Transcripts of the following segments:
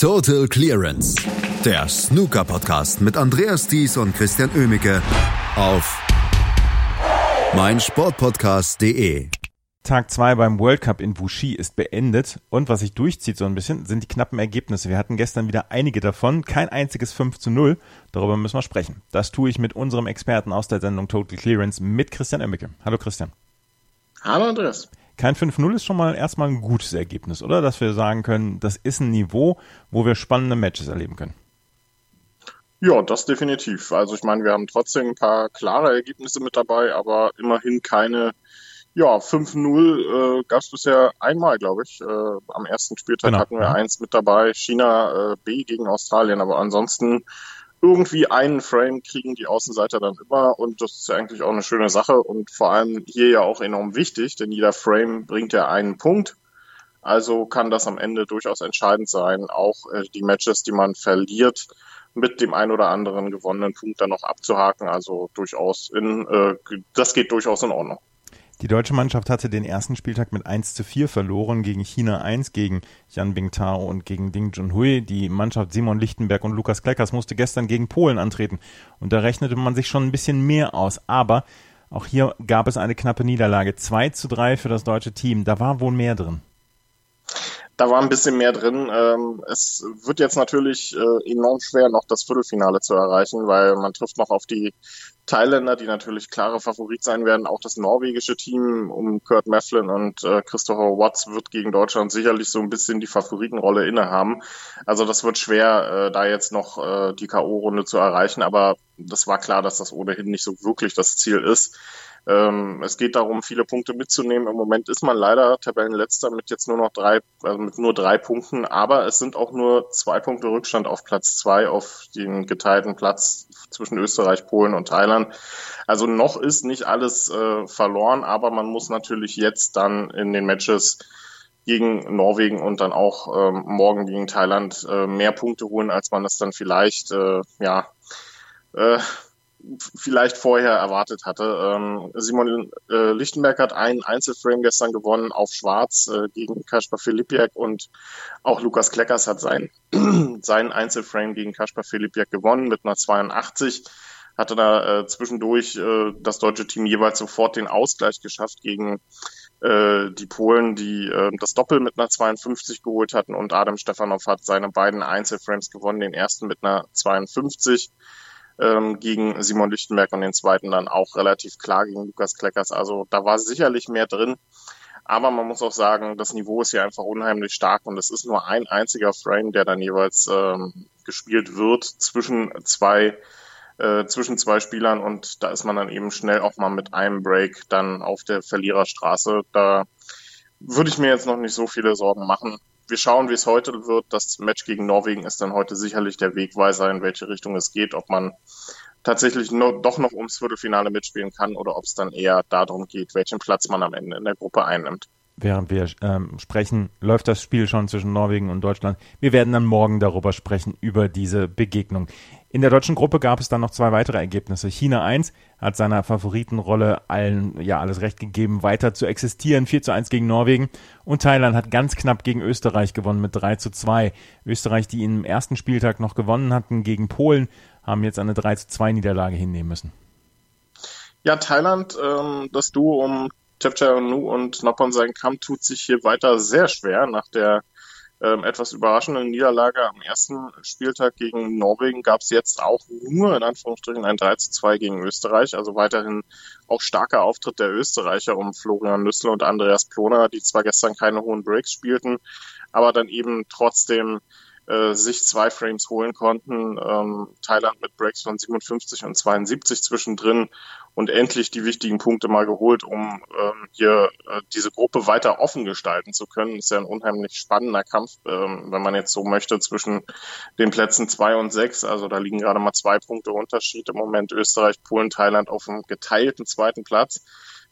Total Clearance, der Snooker-Podcast mit Andreas Thies und Christian Oemicke auf meinsportpodcast.de. Tag 2 beim World Cup in Wuxi ist beendet und was sich durchzieht so ein bisschen, sind die knappen Ergebnisse. Wir hatten gestern wieder einige davon, kein einziges 5 zu 0. Darüber müssen wir sprechen. Das tue ich mit unserem Experten aus der Sendung Total Clearance, mit Christian Emmecke. Hallo Christian. Hallo Andreas. Kein 5-0 ist schon mal erstmal ein gutes Ergebnis, oder? Dass wir sagen können, das ist ein Niveau, wo wir spannende Matches erleben können. Ja, das definitiv. Also ich meine, wir haben trotzdem ein paar klare Ergebnisse mit dabei, aber immerhin keine, ja, 5-0 äh, gab es bisher einmal, glaube ich. Äh, am ersten Spieltag genau. hatten wir eins mit dabei, China äh, B gegen Australien, aber ansonsten irgendwie einen Frame kriegen die Außenseiter dann immer und das ist ja eigentlich auch eine schöne Sache und vor allem hier ja auch enorm wichtig, denn jeder Frame bringt ja einen Punkt. Also kann das am Ende durchaus entscheidend sein, auch äh, die Matches, die man verliert, mit dem ein oder anderen gewonnenen Punkt dann noch abzuhaken. Also durchaus in, äh, das geht durchaus in Ordnung. Die deutsche Mannschaft hatte den ersten Spieltag mit 1 zu 4 verloren gegen China 1, gegen Yan Bingtao und gegen Ding Junhui. Die Mannschaft Simon Lichtenberg und Lukas Kleckers musste gestern gegen Polen antreten. Und da rechnete man sich schon ein bisschen mehr aus. Aber auch hier gab es eine knappe Niederlage. 2 zu 3 für das deutsche Team. Da war wohl mehr drin da war ein bisschen mehr drin. Ähm, es wird jetzt natürlich äh, enorm schwer, noch das Viertelfinale zu erreichen, weil man trifft noch auf die Thailänder, die natürlich klare Favorit sein werden. Auch das norwegische Team um Kurt Mefflin und äh, Christopher Watts wird gegen Deutschland sicherlich so ein bisschen die Favoritenrolle innehaben. Also das wird schwer, äh, da jetzt noch äh, die K.O.-Runde zu erreichen, aber das war klar, dass das ohnehin nicht so wirklich das Ziel ist. Ähm, es geht darum, viele Punkte mitzunehmen. Im Moment ist man leider Tabellenletzter mit jetzt nur noch drei, also mit nur drei Punkten, aber es sind auch nur zwei Punkte Rückstand auf Platz zwei, auf den geteilten Platz zwischen Österreich, Polen und Thailand. Also noch ist nicht alles äh, verloren, aber man muss natürlich jetzt dann in den Matches gegen Norwegen und dann auch ähm, morgen gegen Thailand äh, mehr Punkte holen, als man es dann vielleicht äh, ja äh, vielleicht vorher erwartet hatte. Ähm, Simon äh, Lichtenberg hat einen Einzelframe gestern gewonnen auf Schwarz äh, gegen Kaspar Filipiak und auch Lukas Kleckers hat sein, seinen Einzelframe gegen Kaspar Filipiak gewonnen mit einer 82. Hatte da äh, zwischendurch äh, das deutsche Team jeweils sofort den Ausgleich geschafft gegen äh, die Polen, die äh, das Doppel mit einer 52 geholt hatten und Adam Stefanov hat seine beiden Einzelframes gewonnen, den ersten mit einer 52 ähm, gegen Simon Lichtenberg und den zweiten dann auch relativ klar gegen Lukas Kleckers. Also da war sicherlich mehr drin. Aber man muss auch sagen, das Niveau ist hier einfach unheimlich stark und es ist nur ein einziger Frame, der dann jeweils ähm, gespielt wird zwischen zwei äh, zwischen zwei Spielern und da ist man dann eben schnell auch mal mit einem Break dann auf der Verliererstraße. Da würde ich mir jetzt noch nicht so viele Sorgen machen wir schauen, wie es heute wird. Das Match gegen Norwegen ist dann heute sicherlich der Wegweiser, in welche Richtung es geht, ob man tatsächlich nur, doch noch ums Viertelfinale mitspielen kann oder ob es dann eher darum geht, welchen Platz man am Ende in der Gruppe einnimmt. Während wir ähm, sprechen, läuft das Spiel schon zwischen Norwegen und Deutschland. Wir werden dann morgen darüber sprechen, über diese Begegnung. In der deutschen Gruppe gab es dann noch zwei weitere Ergebnisse. China 1 hat seiner Favoritenrolle allen, ja, alles recht gegeben, weiter zu existieren. 4 zu 1 gegen Norwegen. Und Thailand hat ganz knapp gegen Österreich gewonnen mit 3 zu 2. Österreich, die im ersten Spieltag noch gewonnen hatten gegen Polen, haben jetzt eine 3 zu 2 Niederlage hinnehmen müssen. Ja, Thailand, ähm, das Duo um Nu und Noppon sein Kampf tut sich hier weiter sehr schwer nach der ähm, etwas überraschende Niederlage am ersten Spieltag gegen Norwegen gab es jetzt auch nur in Anführungsstrichen ein 3 zu 2 gegen Österreich. Also weiterhin auch starker Auftritt der Österreicher um Florian Nüssel und Andreas Ploner, die zwar gestern keine hohen Breaks spielten, aber dann eben trotzdem äh, sich zwei Frames holen konnten. Ähm, Thailand mit Breaks von 57 und 72 zwischendrin und endlich die wichtigen Punkte mal geholt, um ähm, hier äh, diese Gruppe weiter offen gestalten zu können. Ist ja ein unheimlich spannender Kampf, ähm, wenn man jetzt so möchte, zwischen den Plätzen zwei und sechs. Also da liegen gerade mal zwei Punkte Unterschied im Moment Österreich, Polen, Thailand auf dem geteilten zweiten Platz.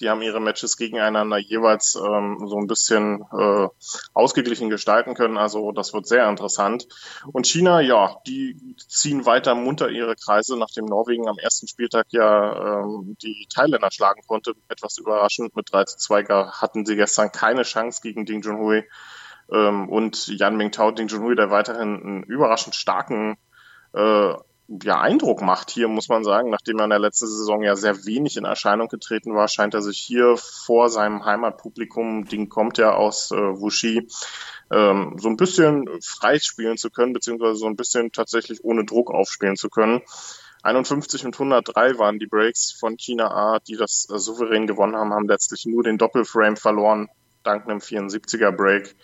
Die haben ihre Matches gegeneinander jeweils ähm, so ein bisschen äh, ausgeglichen gestalten können. Also das wird sehr interessant. Und China, ja, die ziehen weiter munter ihre Kreise, nachdem Norwegen am ersten Spieltag ja ähm, die Thailänder schlagen konnte. Etwas überraschend mit 3 zu 2 hatten sie gestern keine Chance gegen Ding Junhui Ähm, und Yan Mingtao Ding Junhui, der weiterhin einen überraschend starken äh, ja, Eindruck macht hier, muss man sagen. Nachdem er in der letzten Saison ja sehr wenig in Erscheinung getreten war, scheint er sich hier vor seinem Heimatpublikum, Ding kommt ja aus äh, Wuxi, ähm, so ein bisschen frei spielen zu können, beziehungsweise so ein bisschen tatsächlich ohne Druck aufspielen zu können. 51 und 103 waren die Breaks von China A, die das äh, souverän gewonnen haben, haben letztlich nur den Doppelframe verloren, dank einem 74er Break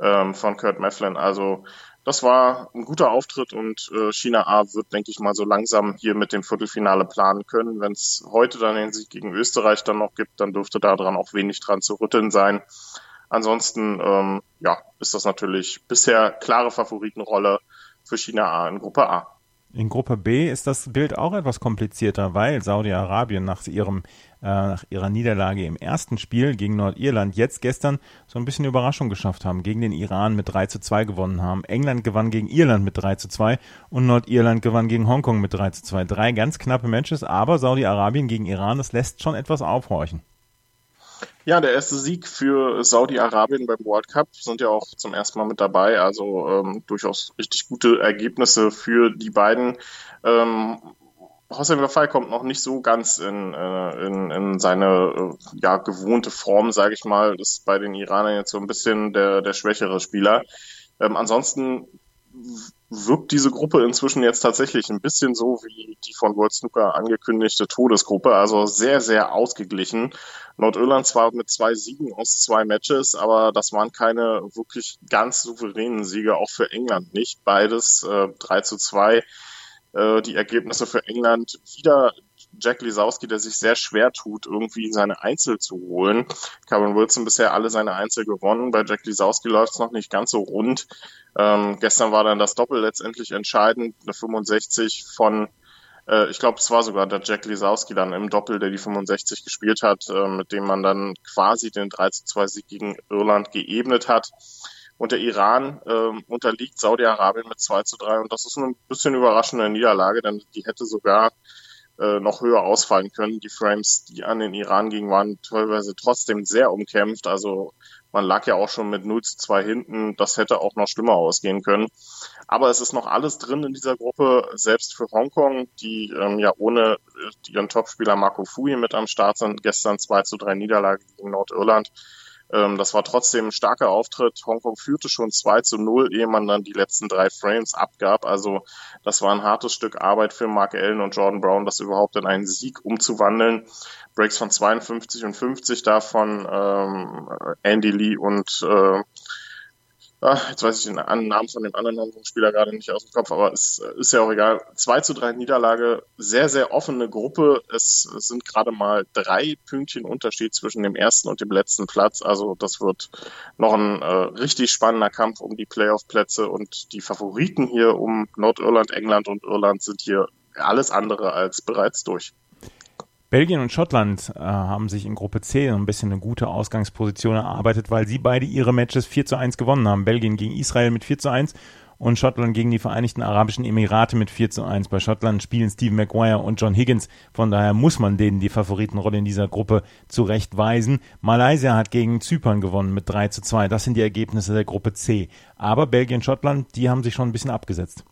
ähm, von Kurt Mefflin. Also das war ein guter Auftritt und äh, China A wird, denke ich mal, so langsam hier mit dem Viertelfinale planen können. Wenn es heute dann den Sieg gegen Österreich dann noch gibt, dann dürfte daran auch wenig dran zu rütteln sein. Ansonsten, ähm, ja, ist das natürlich bisher klare Favoritenrolle für China A in Gruppe A. In Gruppe B ist das Bild auch etwas komplizierter, weil Saudi-Arabien nach ihrem äh, nach ihrer Niederlage im ersten Spiel gegen Nordirland jetzt gestern so ein bisschen Überraschung geschafft haben, gegen den Iran mit 3 zu 2 gewonnen haben. England gewann gegen Irland mit 3 zu 2 und Nordirland gewann gegen Hongkong mit 3 zu 2. Drei ganz knappe Matches, aber Saudi-Arabien gegen Iran, das lässt schon etwas aufhorchen. Ja, der erste Sieg für Saudi-Arabien beim World Cup sind ja auch zum ersten Mal mit dabei. Also ähm, durchaus richtig gute Ergebnisse für die beiden. Ähm, Hossein Wafai kommt noch nicht so ganz in, äh, in, in seine äh, ja, gewohnte Form, sage ich mal. Das ist bei den Iranern jetzt so ein bisschen der, der schwächere Spieler. Ähm, ansonsten wirkt diese Gruppe inzwischen jetzt tatsächlich ein bisschen so wie die von World Snooker angekündigte Todesgruppe, also sehr, sehr ausgeglichen. Nordirland zwar mit zwei Siegen aus zwei Matches, aber das waren keine wirklich ganz souveränen Siege, auch für England nicht. Beides äh, 3 zu 2. Äh, die Ergebnisse für England wieder Jack Lisowski, der sich sehr schwer tut, irgendwie seine Einzel zu holen. Cameron Wilson bisher alle seine Einzel gewonnen. Bei Jack Lisowski läuft es noch nicht ganz so rund. Ähm, gestern war dann das Doppel letztendlich entscheidend. Eine 65 von, äh, ich glaube, es war sogar der Jack Lisowski dann im Doppel, der die 65 gespielt hat, äh, mit dem man dann quasi den 3 zu 2 Sieg gegen Irland geebnet hat. Und der Iran äh, unterliegt Saudi-Arabien mit 2 zu 3. Und das ist eine bisschen überraschende Niederlage, denn die hätte sogar äh, noch höher ausfallen können. Die Frames, die an den Iran gingen, waren teilweise trotzdem sehr umkämpft. Also man lag ja auch schon mit 0 zu 2 hinten. Das hätte auch noch schlimmer ausgehen können. Aber es ist noch alles drin in dieser Gruppe, selbst für Hongkong, die ähm, ja ohne ihren Topspieler Marco Fui mit am Start sind. Gestern 2 zu 3 Niederlage gegen Nordirland. Ähm, das war trotzdem ein starker Auftritt. Hongkong führte schon 2 zu 0, ehe man dann die letzten drei Frames abgab. Also das war ein hartes Stück Arbeit für Mark Allen und Jordan Brown, das überhaupt in einen Sieg umzuwandeln. Breaks von 52 und 50 davon ähm, Andy Lee und äh, ach, jetzt weiß ich den Namen von dem anderen Spieler gerade nicht aus dem Kopf, aber es ist ja auch egal. 2 zu 3 Niederlage, sehr, sehr offene Gruppe. Es sind gerade mal drei Pünktchen Unterschied zwischen dem ersten und dem letzten Platz. Also das wird noch ein äh, richtig spannender Kampf um die Playoff-Plätze und die Favoriten hier um Nordirland, England und Irland sind hier alles andere als bereits durch. Belgien und Schottland äh, haben sich in Gruppe C ein bisschen eine gute Ausgangsposition erarbeitet, weil sie beide ihre Matches 4 zu 1 gewonnen haben. Belgien gegen Israel mit 4 zu 1 und Schottland gegen die Vereinigten Arabischen Emirate mit 4 zu 1. Bei Schottland spielen Steve Maguire und John Higgins. Von daher muss man denen die Favoritenrolle in dieser Gruppe zurechtweisen. Malaysia hat gegen Zypern gewonnen mit 3 zu 2. Das sind die Ergebnisse der Gruppe C. Aber Belgien, Schottland, die haben sich schon ein bisschen abgesetzt.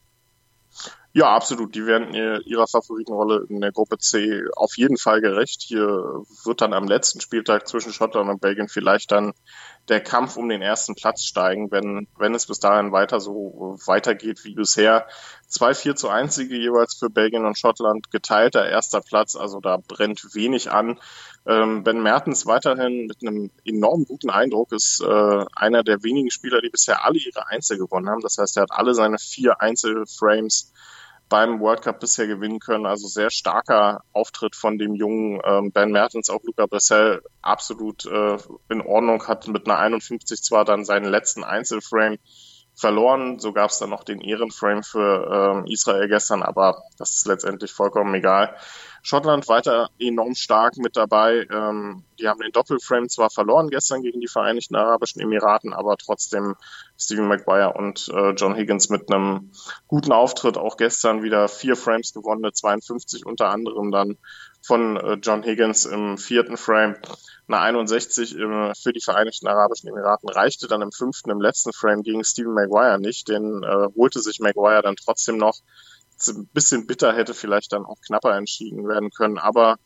Ja, absolut. Die werden ihrer Favoritenrolle in der Gruppe C auf jeden Fall gerecht. Hier wird dann am letzten Spieltag zwischen Schottland und Belgien vielleicht dann der Kampf um den ersten Platz steigen, wenn, wenn es bis dahin weiter so weitergeht wie bisher. Zwei 4 zu 1 Siege jeweils für Belgien und Schottland, geteilter erster Platz, also da brennt wenig an. Ähm, ben Mertens weiterhin mit einem enorm guten Eindruck ist äh, einer der wenigen Spieler, die bisher alle ihre Einzel gewonnen haben. Das heißt, er hat alle seine vier Einzelframes beim World Cup bisher gewinnen können. Also sehr starker Auftritt von dem jungen ähm, Ben Mertens, auch Luca Bressel absolut äh, in Ordnung, hat mit einer 51 zwar dann seinen letzten Einzelframe verloren, so gab es dann noch den Ehrenframe für ähm, Israel gestern, aber das ist letztendlich vollkommen egal. Schottland weiter enorm stark mit dabei. Ähm, die haben den Doppelframe zwar verloren gestern gegen die Vereinigten Arabischen Emiraten, aber trotzdem Stephen Maguire und äh, John Higgins mit einem guten Auftritt. Auch gestern wieder vier Frames gewonnen, 52 unter anderem dann von äh, John Higgins im vierten Frame. Eine 61 für die Vereinigten Arabischen Emiraten reichte dann im fünften, im letzten Frame gegen Stephen Maguire nicht. Den äh, holte sich Maguire dann trotzdem noch. Ein bisschen bitter hätte vielleicht dann auch knapper entschieden werden können. Aber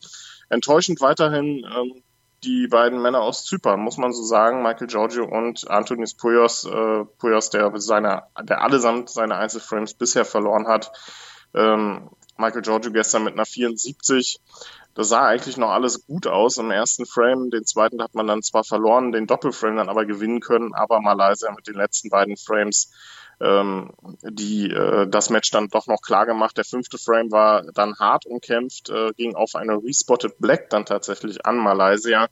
enttäuschend weiterhin ähm, die beiden Männer aus Zypern, muss man so sagen, Michael Giorgio und Antonis Puyos, äh, Puyos, der seine, der allesamt seine Einzelframes bisher verloren hat. Ähm, Michael Giorgio gestern mit einer 74. Das sah eigentlich noch alles gut aus im ersten Frame. Den zweiten hat man dann zwar verloren, den Doppelframe dann aber gewinnen können, aber Malaysia mit den letzten beiden Frames ähm, die äh, das Match dann doch noch klar gemacht. Der fünfte Frame war dann hart umkämpft, äh, ging auf eine Respotted Black dann tatsächlich an Malaysia,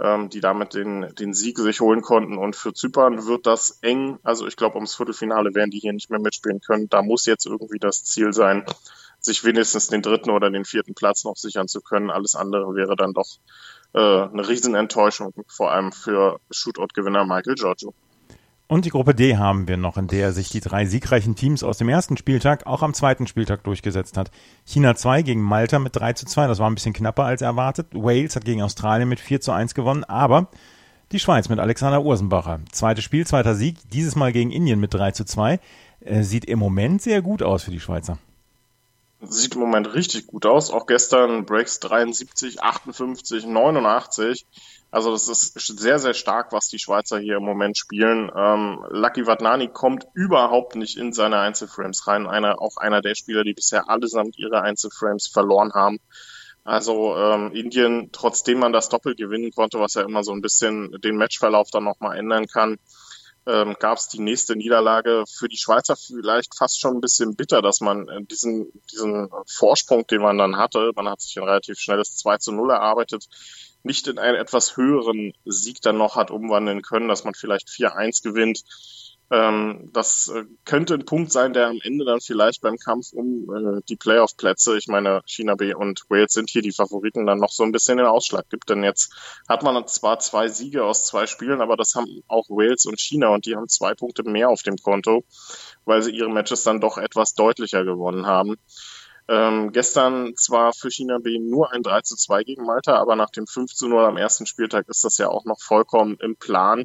ähm, die damit den, den Sieg sich holen konnten. Und für Zypern wird das eng. Also ich glaube, ums Viertelfinale werden die hier nicht mehr mitspielen können. Da muss jetzt irgendwie das Ziel sein, sich wenigstens den dritten oder den vierten Platz noch sichern zu können. Alles andere wäre dann doch äh, eine Riesenenttäuschung, vor allem für Shootout-Gewinner Michael Giorgio. Und die Gruppe D haben wir noch, in der sich die drei siegreichen Teams aus dem ersten Spieltag auch am zweiten Spieltag durchgesetzt hat. China 2 gegen Malta mit 3 zu 2, das war ein bisschen knapper als erwartet. Wales hat gegen Australien mit 4 zu 1 gewonnen, aber die Schweiz mit Alexander Ursenbacher. Zweites Spiel, zweiter Sieg, dieses Mal gegen Indien mit 3 zu 2. Äh, sieht im Moment sehr gut aus für die Schweizer. Sieht im Moment richtig gut aus. Auch gestern Breaks 73, 58, 89. Also das ist sehr, sehr stark, was die Schweizer hier im Moment spielen. Ähm, Lucky Vadnani kommt überhaupt nicht in seine Einzelframes rein. Einer, auch einer der Spieler, die bisher allesamt ihre Einzelframes verloren haben. Also ähm, Indien, trotzdem man das Doppel gewinnen konnte, was ja immer so ein bisschen den Matchverlauf dann nochmal ändern kann, ähm, gab es die nächste Niederlage für die Schweizer vielleicht fast schon ein bisschen bitter, dass man äh, diesen, diesen Vorsprung, den man dann hatte, man hat sich ein relativ schnelles 2 zu 0 erarbeitet, nicht in einen etwas höheren Sieg dann noch hat umwandeln können, dass man vielleicht 4-1 gewinnt. Ähm, das äh, könnte ein Punkt sein, der am Ende dann vielleicht beim Kampf um äh, die Playoff-Plätze, ich meine, China B und Wales sind hier die Favoriten, dann noch so ein bisschen den Ausschlag gibt. Denn jetzt hat man zwar zwei Siege aus zwei Spielen, aber das haben auch Wales und China und die haben zwei Punkte mehr auf dem Konto, weil sie ihre Matches dann doch etwas deutlicher gewonnen haben. Ähm, gestern zwar für China B nur ein 3 zu 2 gegen Malta, aber nach dem 5 zu 0 am ersten Spieltag ist das ja auch noch vollkommen im Plan.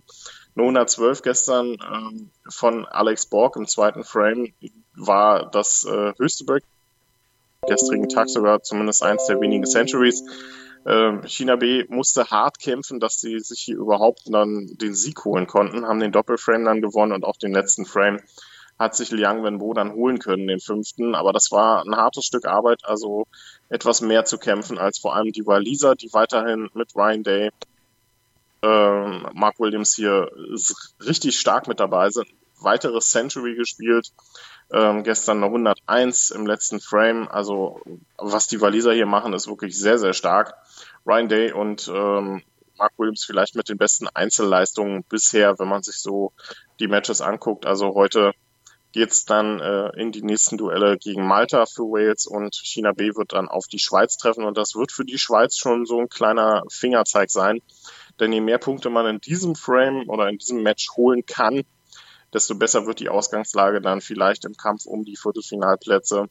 Nur 112 gestern ähm, von Alex Borg im zweiten Frame war das äh, höchste Break. Gestrigen Tag sogar zumindest eins der wenigen Centuries. Ähm, China B musste hart kämpfen, dass sie sich hier überhaupt dann den Sieg holen konnten, haben den Doppelframe dann gewonnen und auch den letzten Frame hat sich Liang Wenbo dann holen können, den fünften. Aber das war ein hartes Stück Arbeit, also etwas mehr zu kämpfen als vor allem die Waliser, die weiterhin mit Ryan Day, Mark Williams hier richtig stark mit dabei sind. Weitere Century gespielt, ähm, gestern eine 101 im letzten Frame. Also was die Waliser hier machen, ist wirklich sehr, sehr stark. Ryan Day und ähm, Mark Williams vielleicht mit den besten Einzelleistungen bisher, wenn man sich so die Matches anguckt. Also heute geht's dann äh, in die nächsten Duelle gegen Malta für Wales und China B wird dann auf die Schweiz treffen und das wird für die Schweiz schon so ein kleiner Fingerzeig sein. Denn je mehr Punkte man in diesem Frame oder in diesem Match holen kann, desto besser wird die Ausgangslage dann vielleicht im Kampf um die Viertelfinalplätze.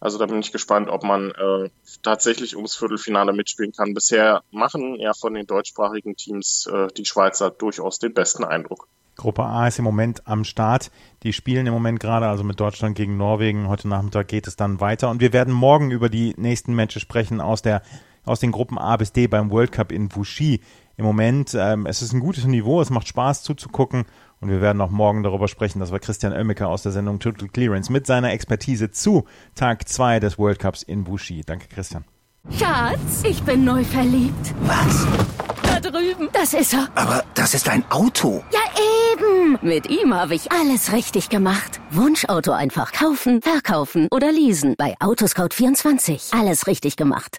Also da bin ich gespannt, ob man äh, tatsächlich ums Viertelfinale mitspielen kann. Bisher machen ja von den deutschsprachigen Teams äh, die Schweizer durchaus den besten Eindruck. Gruppe A ist im Moment am Start. Die spielen im Moment gerade, also mit Deutschland gegen Norwegen. Heute Nachmittag geht es dann weiter. Und wir werden morgen über die nächsten Matches sprechen aus der aus den Gruppen A bis D beim World Cup in Wuxi. Im Moment, ähm, es ist ein gutes Niveau, es macht Spaß zuzugucken und wir werden auch morgen darüber sprechen. Das war Christian Oemmecker aus der Sendung Total Clearance mit seiner Expertise zu Tag 2 des World Cups in Wuxi. Danke, Christian. Schatz, ich bin neu verliebt. Was? Da drüben. Das ist er. Aber das ist ein Auto. Ja, eben. Mit ihm habe ich alles richtig gemacht. Wunschauto einfach kaufen, verkaufen oder leasen. Bei Autoscout24. Alles richtig gemacht.